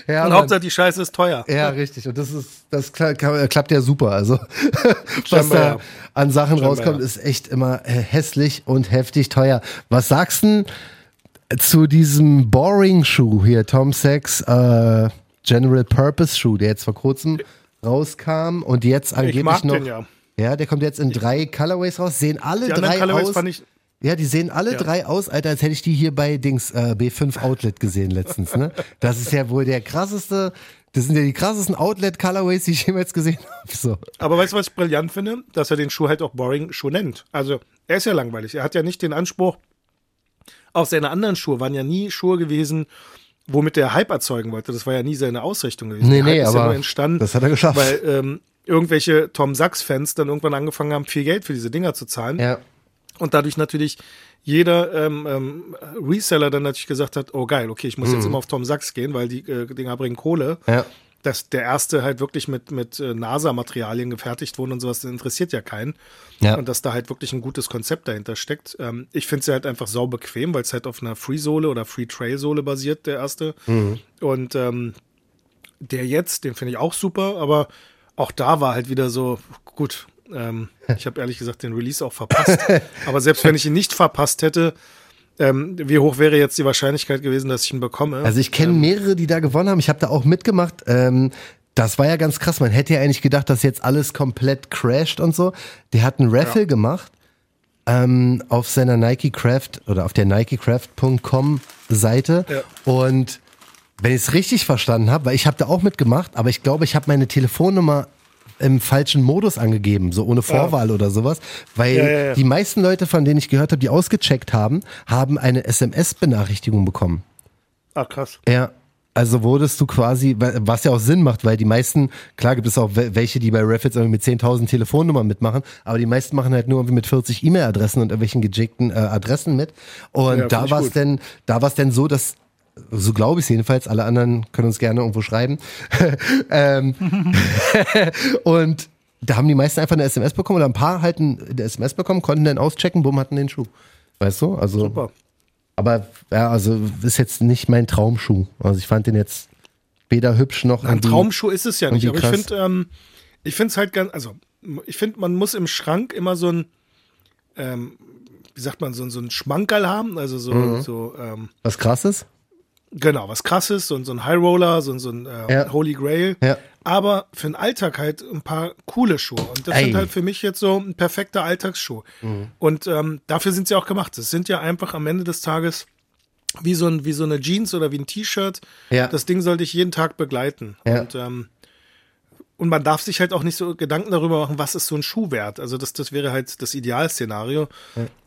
Ja, Und. Hauptsache die Scheiße ist teuer. ja, richtig. Und das ist, das kla- kla- klappt ja super. Also, was da ja. an Sachen Scheinbar, rauskommt, ja. ist echt immer äh, hässlich und heftig teuer. Was sagst du denn zu diesem Boring-Schuh hier, Tom Sachs äh, General Purpose Schuh, der jetzt vor kurzem rauskam und jetzt angeblich noch. den ja. Ja, der kommt jetzt in drei Colorways raus. Sehen alle Die drei Colorways aus. fand ich, Ja, die sehen alle Ja. drei aus, Alter, als hätte ich die hier bei Dings äh, B5 Outlet gesehen letztens. Ne? Das ist ja wohl der krasseste. Das sind ja die krassesten Outlet-Colorways, die ich jemals gesehen habe. So. aber weißt du, was ich brillant finde? Dass er den Schuh halt auch Boring Schuh nennt. Also, er ist ja langweilig. Er hat ja nicht den Anspruch, auch seine anderen Schuhe waren ja nie Schuhe gewesen, womit er Hype erzeugen wollte. Das war ja nie seine Ausrichtung gewesen. Nee, nee, ist aber ja nur entstanden, das hat er geschafft. weil ähm, irgendwelche Tom Sachs-Fans dann irgendwann angefangen haben, viel Geld für diese Dinger zu zahlen. Ja. Und dadurch natürlich jeder ähm, ähm, Reseller dann natürlich gesagt hat, oh geil, okay, ich muss Mhm. jetzt immer auf Tom Sachs gehen, weil die äh, Dinger bringen Kohle. Ja. Dass der erste halt wirklich mit, mit äh, NASA-Materialien gefertigt wurde und sowas, das interessiert ja keinen. Ja. Und dass da halt wirklich ein gutes Konzept dahinter steckt. Ähm, ich finde es halt einfach sau bequem, weil es halt auf einer Free-Sohle oder Free-Trail-Sohle basiert, der erste. Mhm. Und ähm, der jetzt, den finde ich auch super, aber auch da war halt wieder so, gut, ähm, ich habe ehrlich gesagt den Release auch verpasst. aber selbst wenn ich ihn nicht verpasst hätte, ähm, wie hoch wäre jetzt die Wahrscheinlichkeit gewesen, dass ich ihn bekomme? Also ich kenne mehrere, die da gewonnen haben. Ich habe da auch mitgemacht. Ähm, das war ja ganz krass. Man hätte ja eigentlich gedacht, dass jetzt alles komplett crasht und so. Der hat einen Raffle gemacht ähm, auf seiner Nike Craft oder auf der NikeCraft.com Seite. Ja. Und wenn ich es richtig verstanden habe, weil ich habe da auch mitgemacht, aber ich glaube, ich habe meine Telefonnummer im falschen Modus angegeben, so ohne Vorwahl oder sowas, weil Ja, ja, ja. die meisten Leute, von denen ich gehört habe, die ausgecheckt haben, haben eine SMS-Benachrichtigung bekommen. Ach krass. Ja. Also wurdest du quasi, was ja auch Sinn macht, weil die meisten, klar gibt es auch wel- welche, die bei Raffles irgendwie mit 10.000 Telefonnummern mitmachen, aber die meisten machen halt nur irgendwie mit 40 E-Mail-Adressen und irgendwelchen gejickten äh, Adressen mit. Und Ja, da war es denn, da war es denn so, dass so glaube ich es jedenfalls, alle anderen können uns gerne irgendwo schreiben. ähm, und da haben die meisten einfach eine SMS bekommen oder ein paar halt ein- eine SMS bekommen, konnten dann auschecken, bumm, hatten den Schuh. Weißt du? Also Super. aber ja, also ist jetzt nicht mein Traumschuh. Also ich fand den jetzt weder hübsch noch Ein Traumschuh ist es ja nicht, aber ich krass. finde, ähm, ich finde es halt ganz, also ich finde, man muss im Schrank immer so ein, ähm, wie sagt man, so, ein- so ein Schmankerl haben, also so, Mhm. so ähm, was krasses. Genau, was krasses, so, ein- so ein High Roller, so, ein- so ein äh, Ja. Holy Grail, Ja. aber für den Alltag halt ein paar coole Schuhe und das. Mhm. sind halt für mich jetzt so ein perfekter Alltagsschuh und ähm, dafür sind sie auch gemacht. Es sind ja einfach am Ende des Tages wie so, ein, wie so eine Jeans oder wie ein T-Shirt. Ja. Das Ding sollte ich jeden Tag begleiten. Und, ähm, und man darf sich halt auch nicht so Gedanken darüber machen, was ist so ein Schuh wert. Also das, das wäre halt das Idealszenario.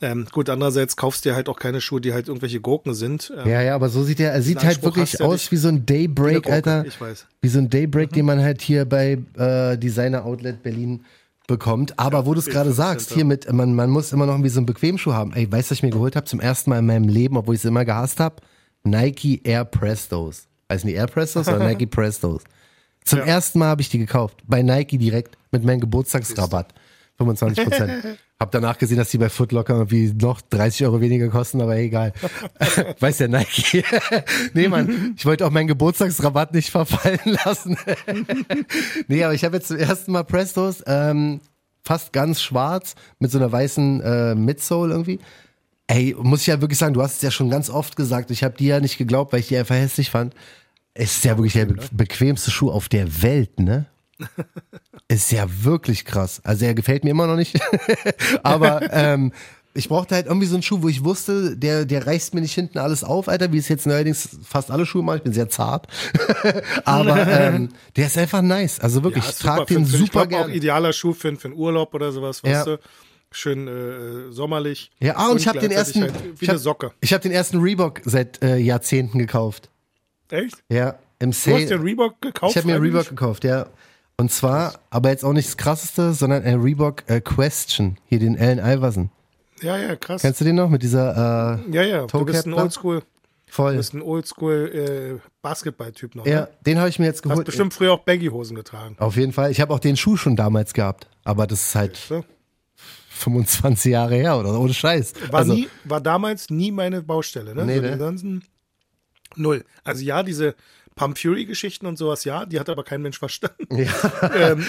Ähm, gut, andererseits kaufst du dir halt auch keine Schuhe, die halt irgendwelche Gurken sind. Ähm, Ja, ja, aber so sieht er, er sieht halt Anspruch wirklich ja aus nicht. wie so ein Daybreak, Gurke, Alter. Ich weiß. Wie so ein Daybreak, den man halt hier bei äh, Designer Outlet Berlin bekommt. Aber wo du es gerade 4%, sagst, ja. hier mit, man, man muss immer noch irgendwie so einen Bequemschuh haben. Ey, weißt du, was ich mir geholt habe zum ersten Mal in meinem Leben, obwohl ich es immer gehasst habe? Nike Air Prestos. Heißen die Air Prestos oder Nike Prestos? Zum Ja. ersten Mal habe ich die gekauft. Bei Nike direkt mit meinem Geburtstagsrabatt. 25 Prozent. Hab danach gesehen, dass die bei Footlocker irgendwie noch 30 Euro weniger kosten, aber egal. Weiß ja Nike. nee, Mann, ich wollte auch meinen Geburtstagsrabatt nicht verfallen lassen. nee, aber ich habe jetzt zum ersten Mal Prestos, ähm, fast ganz schwarz, mit so einer weißen äh, Midsole irgendwie. Ey, muss ich ja wirklich sagen, du hast es ja schon ganz oft gesagt, ich habe die ja nicht geglaubt, weil ich die einfach hässlich fand. Es ist ja wirklich der be bequemste Schuh auf der Welt, ne? Ist ja wirklich krass. Also er gefällt mir immer noch nicht. Aber ähm, ich brauchte halt irgendwie so einen Schuh, wo ich wusste, der, der reißt mir nicht hinten alles auf, Alter, wie es jetzt neuerdings fast alle Schuhe machen. Ich bin sehr zart. Aber ähm, der ist einfach nice. Also wirklich, Ja, ich trage den für- ich super glaub, auch gerne. idealer Schuh für, für einen Urlaub oder sowas, Ja. weißt du? Schön äh, sommerlich. Ja, ah, und ich habe den ersten, Halt wie ich eine hab, Socke. ich habe den ersten Reebok seit äh, Jahrzehnten gekauft. Echt? Ja, im Du hast den Sale. Reebok gekauft? Ich habe mir einen? Reebok gekauft, ja. Und zwar, aber jetzt auch nicht das krasseste, sondern ein Reebok äh, Question. Hier den Allen Iverson. Ja, ja, krass. Kennst du den noch mit dieser äh, ja, ja, du Toe bist Cap ein? Oldschool, du voll? bist ein Oldschool äh, Basketball-Typ noch. Ja, Ne? den habe ich mir jetzt Du hast geholt. bestimmt früher auch Baggy-Hosen getragen. Auf jeden Fall. Ich habe auch den Schuh schon damals gehabt. Aber das ist halt So. 25 Jahre her oder ohne Scheiß. War, also, nie, war damals nie meine Baustelle. Ne? Nee, so ne? Null. Also ja, diese Pump Fury-Geschichten und sowas, ja, die hat aber kein Mensch verstanden. ähm,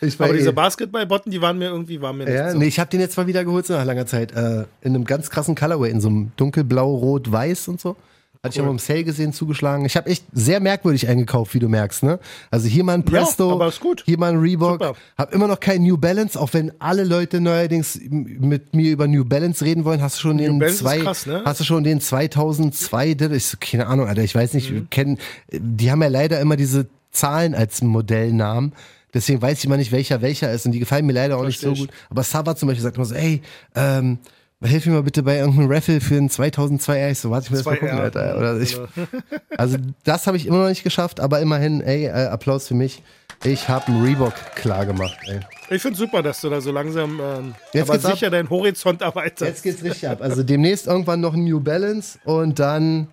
ich war aber eh- diese Basketball-Botten, die waren mir irgendwie, waren mir nicht Ja, so. nee, ich habe den jetzt mal wieder geholt so nach langer Zeit. Äh, in einem ganz krassen Colorway, in so einem dunkelblau, rot, weiß und so. Hatte ich auch mal im Sale gesehen, zugeschlagen. Ich habe echt sehr merkwürdig eingekauft, wie du merkst, ne? Also hier mal ein Ja, Presto, gut. hier mal ein Reebok. Super. Hab immer noch kein New Balance, auch wenn alle Leute neuerdings mit mir über New Balance reden wollen. Hast du schon den Balance zwei, krass, ne? hast du schon den 2002? der- Ich so, keine Ahnung, Alter, ich weiß nicht, Mhm. kennen, die haben ja leider immer diese Zahlen als Modellnamen. Deswegen weiß ich immer nicht, welcher welcher ist. Und die gefallen mir leider auch nicht so gut. Aber Sava zum Beispiel sagt immer so, ey, ähm, hilf mir mal bitte bei irgendeinem Raffle für einen 2002 R. Ich so, warte, ich will das mal 2R. gucken, Alter. Oder ich, also das habe ich immer noch nicht geschafft, aber immerhin, ey, äh, Applaus für mich. Ich habe einen Reebok klar gemacht, ey. Ich finde super, dass du da so langsam, ähm, Jetzt aber geht's ab. sicher deinen Horizont erweiterst. Jetzt geht's richtig ab. Also demnächst irgendwann noch ein New Balance und dann,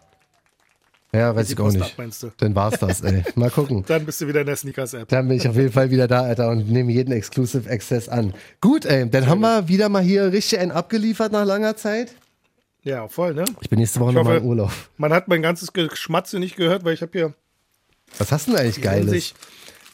ja, weiß ich auch nicht. Dann war's das, ey. Mal gucken. Dann bist du wieder in der Sneakers-App. Dann bin ich auf jeden Fall wieder da, Alter, und nehme jeden Exclusive Access an. Gut, ey, dann haben wir wieder mal hier richtig einen abgeliefert nach langer Zeit. Ja, voll, ne? Ich bin nächste Woche nochmal im Urlaub. Man hat mein ganzes Geschmatze nicht gehört, weil ich habe hier Was hast du denn eigentlich Geiles?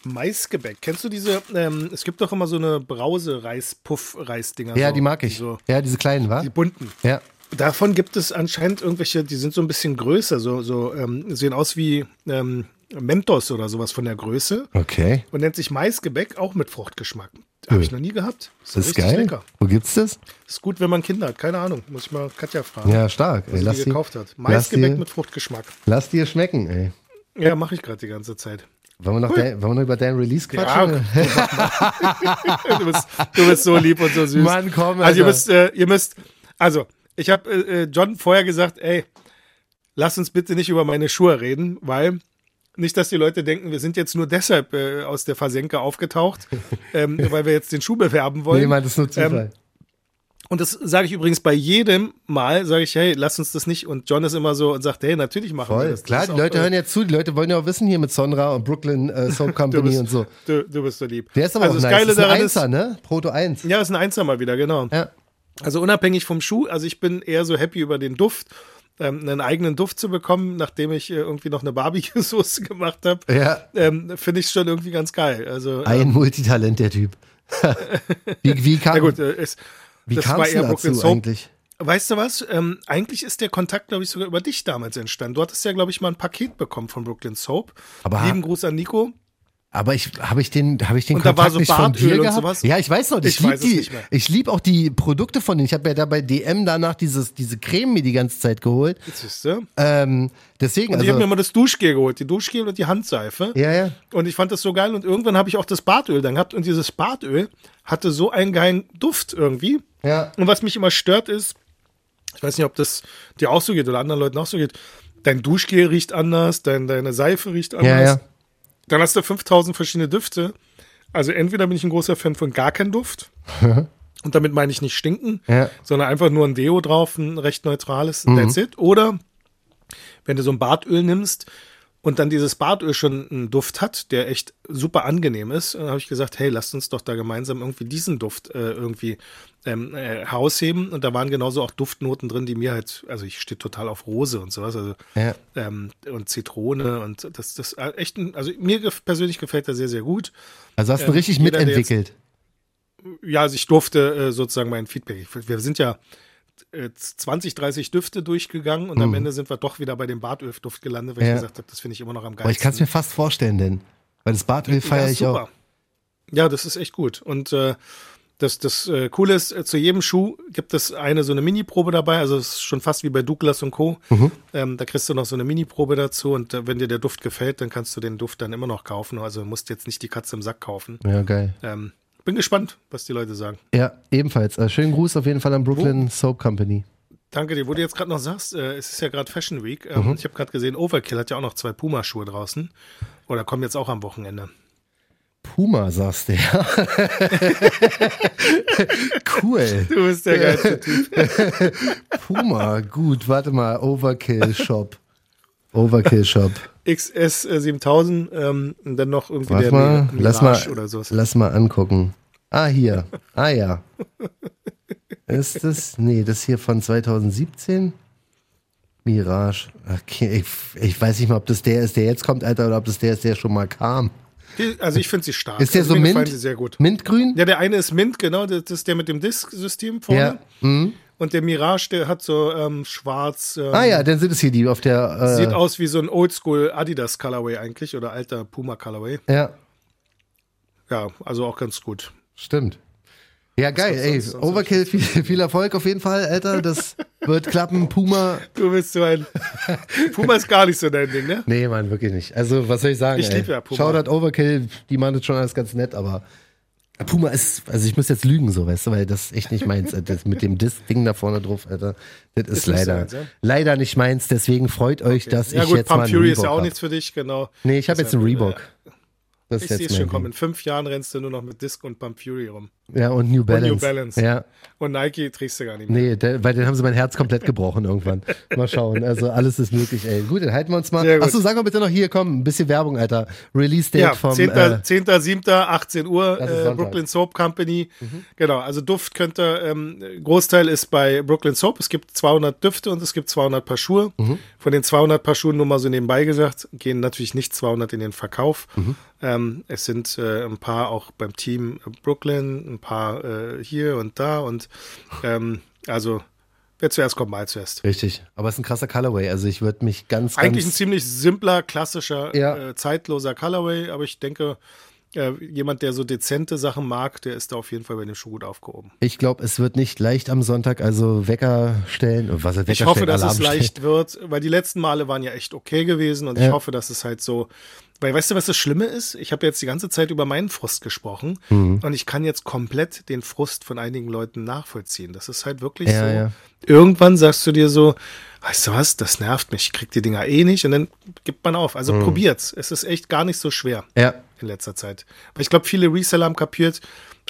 Maisgebäck. Kennst du diese, ähm, es gibt doch immer so eine Brause-Reis-Puff-Reis-Dinger. Ja, so, die mag ich. So, Ja, diese kleinen, wa? die bunten. Ja. Davon gibt es anscheinend irgendwelche, die sind so ein bisschen größer, so, so ähm, sehen aus wie ähm, Mentos oder sowas von der Größe Okay. und nennt sich Maisgebäck, auch mit Fruchtgeschmack. Habe ich noch nie gehabt. Das ist richtig geil. lecker. Wo gibt's das? Ist gut, wenn man Kinder hat. Keine Ahnung. Muss ich mal Katja fragen, Ja, stark. Ey, was lass, sie gekauft hat. Maisgebäck mit Fruchtgeschmack. lass dir schmecken, ey. Ja, mache ich gerade die ganze Zeit. Wollen wir noch, dein, wollen wir noch über deinen Release quatschen? Ja, du, bist, du bist so lieb und so süß. Mann, komm, Also ihr Alter. müsst, äh, ihr müsst, also ich habe äh, äh, John vorher gesagt, ey, lass uns bitte nicht über meine Schuhe reden, weil nicht, dass die Leute denken, wir sind jetzt nur deshalb äh, aus der Versenke aufgetaucht, ähm, weil wir jetzt den Schuh bewerben wollen. Nee, Mann, das ist nur Zufall. Und das sage ich übrigens bei jedem Mal, sage ich, hey, lass uns das nicht. Und John ist immer so und sagt, hey, natürlich machen wir Voll. das. das. Klar, die auch, Leute äh, hören ja zu. Die Leute wollen ja auch wissen hier mit Sonra und Brooklyn äh, Soap Company bist, und so. Du, du bist so lieb. Der ist aber also auch das nice. Geile das ist ein daran Einser, ist, ne? Proto 1. ja, ist ein Einser mal wieder, genau. Ja. Also unabhängig vom Schuh, also ich bin eher so happy über den Duft, ähm, einen eigenen Duft zu bekommen, nachdem ich äh, irgendwie noch eine Barbecue-Soße gemacht habe. Ja. Ähm, Finde ich schon irgendwie ganz geil. Also, äh, Ein Multitalent, der Typ. wie wie kam na gut, äh, es, wie das kam's war eher dazu Brooklyn Soap. eigentlich? Weißt du was? Ähm, eigentlich ist der Kontakt, glaube ich, sogar über dich damals entstanden. Du hattest ja, glaube ich, mal ein Paket bekommen von Brooklyn Soap. Aber- Lieben Gruß an Nico. Aber ich habe ich den habe ich den Und da Kontakt war so nicht von Bartöl dir und gehabt? sowas? Ja, ich weiß noch, ich, Ich lieb weiß es die nicht mehr. ich lieb auch die Produkte von denen. Ich habe ja da bei DM danach dieses diese Creme mir die ganze Zeit geholt. Jetzt siehst du. Ähm, deswegen Und ich habe mir also mal das Duschgel geholt, die Duschgel und die Handseife. ja, ja. Und ich fand das so geil. Und irgendwann habe ich auch das Bartöl dann gehabt. Und dieses Bartöl hatte so einen geilen Duft irgendwie. Ja. Und was mich immer stört ist, ich weiß nicht, ob das dir auch so geht oder anderen Leuten auch so geht, dein Duschgel riecht anders, dein, deine Seife riecht anders. Ja, ja. Dann hast du 5000 verschiedene Düfte. Also entweder bin ich ein großer Fan von gar kein Duft. und damit meine ich nicht stinken, Ja. sondern einfach nur ein Deo drauf, ein recht neutrales, Mhm. that's it. Oder wenn du so ein Badöl nimmst und dann dieses Badöl schon einen Duft hat, der echt super angenehm ist, dann habe ich gesagt, hey, lasst uns doch da gemeinsam irgendwie diesen Duft äh, irgendwie ähm, äh, herausheben. Und da waren genauso auch Duftnoten drin, die mir halt, also ich stehe total auf Rose und sowas, also Ja. ähm, und Zitrone und das, das äh, echt, ein, also mir gef- persönlich gefällt er sehr, sehr gut. Also hast du Ähm, richtig jeder, der mitentwickelt. Ja, also ich durfte äh, sozusagen mein Feedback. Ich, wir sind ja 20, 30 Düfte durchgegangen und am Ende sind wir doch wieder bei dem Badölduft gelandet, weil. Ja. ich gesagt habe, das finde ich immer noch am geilsten. Aber ich kann es mir fast vorstellen, denn weil das Bartöl feiere ja, ich super. auch. Ja, das ist echt gut. Und äh, Das, das äh, Coole ist, äh, zu jedem Schuh gibt es eine so eine Mini-Probe dabei. Also es ist schon fast wie bei Douglas und Co. Mhm. Ähm, da kriegst du noch so eine Mini-Probe dazu und äh, wenn dir der Duft gefällt, dann kannst du den Duft dann immer noch kaufen. Also musst jetzt nicht die Katze im Sack kaufen. Ja, geil. Ähm, bin gespannt, was die Leute sagen. Ja, ebenfalls. Äh, schönen Gruß auf jeden Fall an Brooklyn Soap Company. Danke dir. Wo du jetzt gerade noch sagst, äh, es ist ja gerade Fashion Week. Ähm, Ich habe gerade gesehen, Overkill hat ja auch noch zwei Puma-Schuhe draußen. Oder kommen jetzt auch am Wochenende. Puma, sagst du, ja. cool. Du bist der geilste Typ. Puma, gut, warte mal. Overkill Shop. Overkill Shop. XS äh, 7000 ähm, und dann noch irgendwie Warte der mal, Mi- lass Mirage mal, oder sowas. lass mal angucken. Ah, hier. Ah, ja. Ist das? Nee, das hier von 2017? Mirage. Okay, ich, ich weiß nicht mal, ob das der ist, der jetzt kommt, Alter, oder ob das der ist, der schon mal kam. Die, also ich finde sie stark. Ist der also so mint? sie sehr gut. Mintgrün? Ja, der eine ist Mint, genau, das ist der mit dem Disk-System vorne. Ja. Mhm. Und der Mirage, der hat so ähm, schwarz. Ähm, Ah ja, dann sind es hier die auf der. Äh, Sieht aus wie so ein Oldschool Adidas Colorway eigentlich oder alter Puma Colorway. Ja, Ja, also auch ganz gut. Stimmt. Ja, geil, ey. sonst- sonst Overkill, viel, viel Erfolg auf jeden Fall, Alter. Das wird klappen. Puma. Du bist so ein. Puma ist gar nicht so dein Ding, ne? Nee, Mann, wirklich nicht. Also, was soll ich sagen? Ich ey? lieb ja Puma. Shoutout Overkill, die machen das schon alles ganz nett, aber Puma ist, also ich muss jetzt lügen, so, weißt du, weil das echt nicht meins. Das mit dem Disc-Ding da vorne drauf, Alter, das ist, Ist nicht leider, deins, ja? leider nicht meins. Deswegen freut euch, dass Ja ich gut, jetzt mal Pump einen Fury ist ja auch hab. nichts für dich, genau. Nee, ich habe jetzt einen Reebok. Das Ich sehe es schon kommen. In fünf Jahren rennst du nur noch mit Disc und Pump Fury rum. Ja, und New Balance. Balance. Ja, Und Nike trägst du gar nicht mehr. nee, der, weil dann haben sie mein Herz komplett gebrochen irgendwann. Mal schauen. Also alles ist möglich, ey. Gut, dann halten wir uns mal. Achso, sag mal bitte noch hier, komm, ein bisschen Werbung, Alter. Release-Date Ja, vom. 10. Äh, 10. 7. 18 Uhr, äh. Mhm. Brooklyn Soap Company. Genau, also Duft könnte, ähm, Großteil ist bei Brooklyn Soap. Es gibt 200 Düfte und es gibt 200 Paar Schuhe. Mhm. Von den 200 Paar Schuhen, nur mal so nebenbei gesagt, gehen natürlich nicht 200 in den Verkauf. Mhm. Ähm, es sind äh, ein paar auch beim Team Brooklyn, ein paar äh, hier und da und ähm, also wer zuerst kommt, mal zuerst. Richtig. Aber es ist ein krasser Colorway. Also ich würde mich ganz, Eigentlich ein ziemlich simpler, klassischer, Ja. äh, zeitloser Colorway, aber ich denke, äh, jemand, der so dezente Sachen mag, der ist da auf jeden Fall bei dem Schuh gut aufgehoben. Ich glaube, es wird nicht leicht am Sonntag, also Wecker stellen. Was Wecker Ich hoffe, stellen, dass Alarm es stellen. leicht wird, weil die letzten Male waren ja echt okay gewesen und Ja. ich hoffe, dass es halt so. Weil weißt du, was das Schlimme ist? Ich habe jetzt die ganze Zeit über meinen Frust gesprochen Mhm. und ich kann jetzt komplett den Frust von einigen Leuten nachvollziehen. Das ist halt wirklich Ja, so. ja. Irgendwann sagst du dir so, weißt du was, das nervt mich, ich krieg die Dinger eh nicht und dann gibt man auf. Also Mhm. probiert's. Es ist echt gar nicht so schwer Ja, in letzter Zeit. Aber ich glaube, viele Reseller haben kapiert,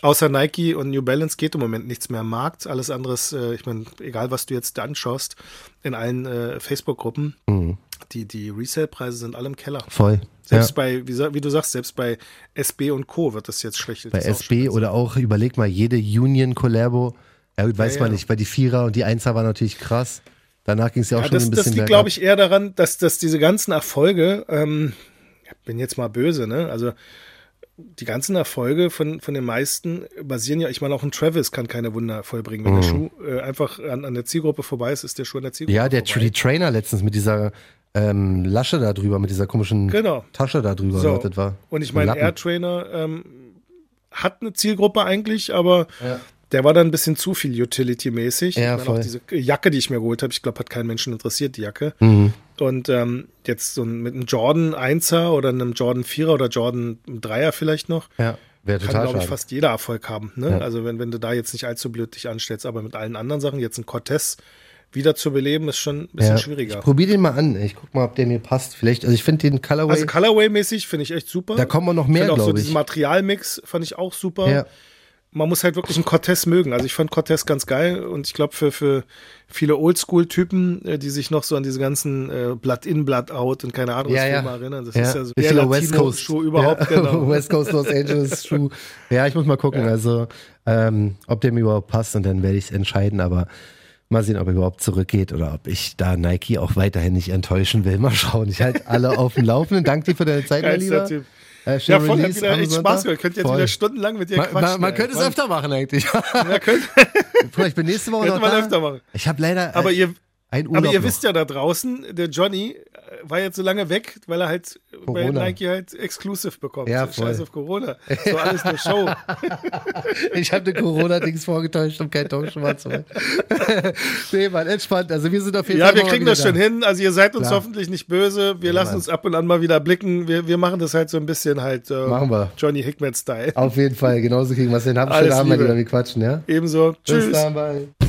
außer Nike und New Balance geht im Moment nichts mehr am Markt. Alles anderes, äh, ich meine, egal was du jetzt anschaust, in allen äh, Facebook-Gruppen, die, die Resale-Preise sind alle im Keller. voll. Selbst ja. bei, wie, wie du sagst, selbst bei SB und Co. wird das jetzt schlecht. Bei Das auch SB schon- oder auch, überleg mal, jede Union-Collabo. Ja, gut, weiß Ja, man ja. nicht, weil die Vierer und die Einser waren natürlich krass. Danach ging es ja auch schon das, ein das bisschen liegt, glaube ich, eher daran, dass, dass diese ganzen Erfolge, ähm, ich bin jetzt mal böse, ne? Also die ganzen Erfolge von, von den meisten basieren ja, ich meine, auch ein Travis kann keine Wunder vollbringen. Wenn der Schuh äh, einfach an, an der Zielgruppe vorbei ist, ist der Schuh an der Zielgruppe Ja, der vorbei. die Trainer letztens mit dieser ähm, Lasche da drüber, mit dieser komischen Genau. Tasche da drüber, So. was das war. Und ich meine. Air Trainer ähm, hat eine Zielgruppe eigentlich, aber Ja. der war dann ein bisschen zu viel Utility-mäßig. Ja, ich meine, voll. auch diese Jacke, die ich mir geholt habe, ich glaube, hat keinen Menschen interessiert, die Jacke. Mhm. Und ähm, jetzt so mit einem Jordan 1er oder einem Jordan 4er oder Jordan 3er vielleicht noch, Ja, wäre kann, total glaube ich, fast jeder Erfolg haben. Ne? Ja. Also wenn, wenn du da jetzt nicht allzu blöd dich anstellst, aber mit allen anderen Sachen, jetzt ein Cortez wieder zu beleben, ist schon ein bisschen ja. schwieriger. Ich probiere den mal an. Ich guck mal, ob der mir passt. Vielleicht, also ich finde den Colorway. Also Colorway-mäßig finde ich echt super. Da kommen auch noch mehr, Ich find auch so ich. diesen Materialmix fand ich auch super. ja. Man muss halt wirklich einen Cortez mögen. Also ich fand Cortez ganz geil und ich glaube für, für viele Oldschool-Typen, äh, die sich noch so an diese ganzen äh, Blood in, Blood out und keine Ahnung was Ja, ja. Erinnern. Das ja. ist ja so der Richtiger West Coast Latino-Schuh überhaupt. Ja. Genau. West Coast Los Angeles Schuh. Ja, ich muss mal gucken, also ähm, ob der mir überhaupt passt und dann werde ich es entscheiden, aber mal sehen, ob er überhaupt zurückgeht oder ob ich da Nike auch weiterhin nicht enttäuschen will. Mal schauen. Ich halte alle auf dem Laufenden. Danke dir für deine Zeit, mein Lieber. Typ. Äh, Ja, voll, hat Release wieder am echt. Spaß gemacht. Könnt jetzt Voll. wieder stundenlang mit dir Man, quatschen. man, man könnte es öfter machen eigentlich. Ja, könnt, Guck mal, ich bin nächste Woche könnte noch da. öfter machen. Ich habe leider Aber äh, ihr, aber ihr noch. wisst ja da draußen, der Johnny war jetzt so lange weg, weil er halt bei. Nike halt Exclusive bekommt. Ja, voll. Scheiß auf Corona. So alles nur Show. Ich habe den Corona-Dings vorgetäuscht, um kein Talkshow zu machen. nee, Mann, entspannt. Also wir sind auf jeden Ja, Fall wir morgen kriegen wieder das schon da. hin. Also ihr seid uns Klar. hoffentlich nicht böse. Wir lassen Mann. uns ab und an mal wieder blicken. Wir, wir machen das halt so ein bisschen halt äh, Machen wir. Johnny Hickman-Style. Auf jeden Fall, genauso kriegen wir es hin. Alles schönen Abend. Lieber, wir quatschen, ja? Ebenso. Bis Tschüss. dann,